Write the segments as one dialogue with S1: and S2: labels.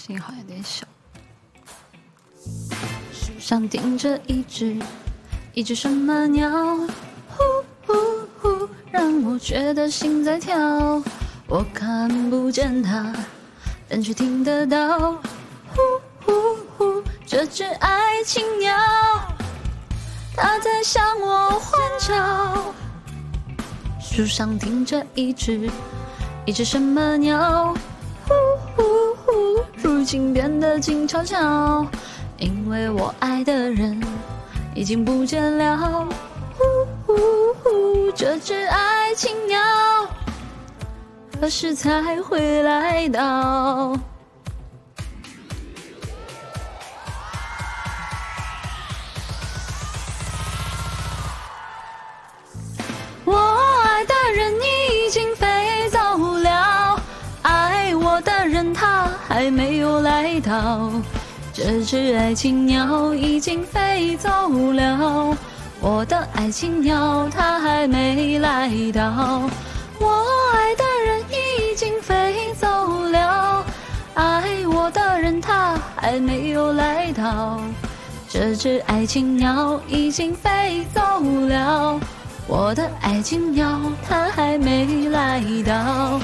S1: 信号有点小。树上停着一只，一只什么鸟？呼呼呼，让我觉得心在跳。我看不见它，但却听得到。呼呼呼，这只爱情鸟，它在向我欢叫。树上停着一只，一只什么鸟？如今变得静悄悄。因为我爱的人已经不见了，呼呼呼，这只爱情鸟何时才会来到？他还没有来到。这只爱情鸟已经飞走了，我的爱情鸟它还没来到。我爱的人已经飞走了，爱我的人他还没有来到。这只爱情鸟已经飞走了，我的爱情鸟它还没来到。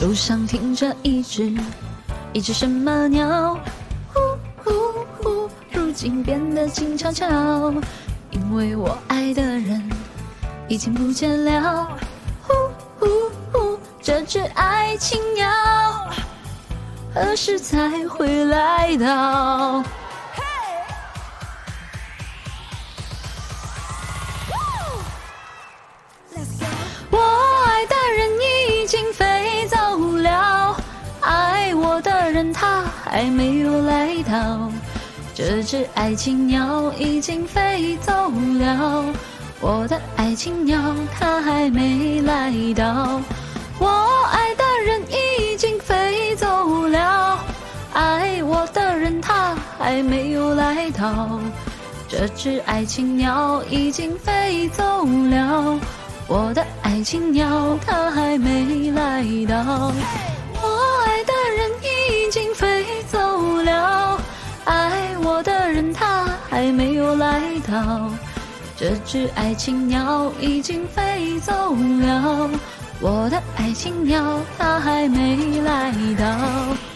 S1: 路上停着一只，一只什么鸟？呼呼呼，如今变得静悄悄。因为我爱的人已经不见了。呼呼呼，这只爱情鸟何时才会来到？他还没有来到。这只爱情鸟已经飞走了，我的爱情鸟它还没来到。我爱的人已经飞走了，爱我的人他还没有来到。这只爱情鸟已经飞走了，我的爱情鸟它还没来到。还没有来到。这只爱情鸟已经飞走了，我的爱情鸟它还没来到。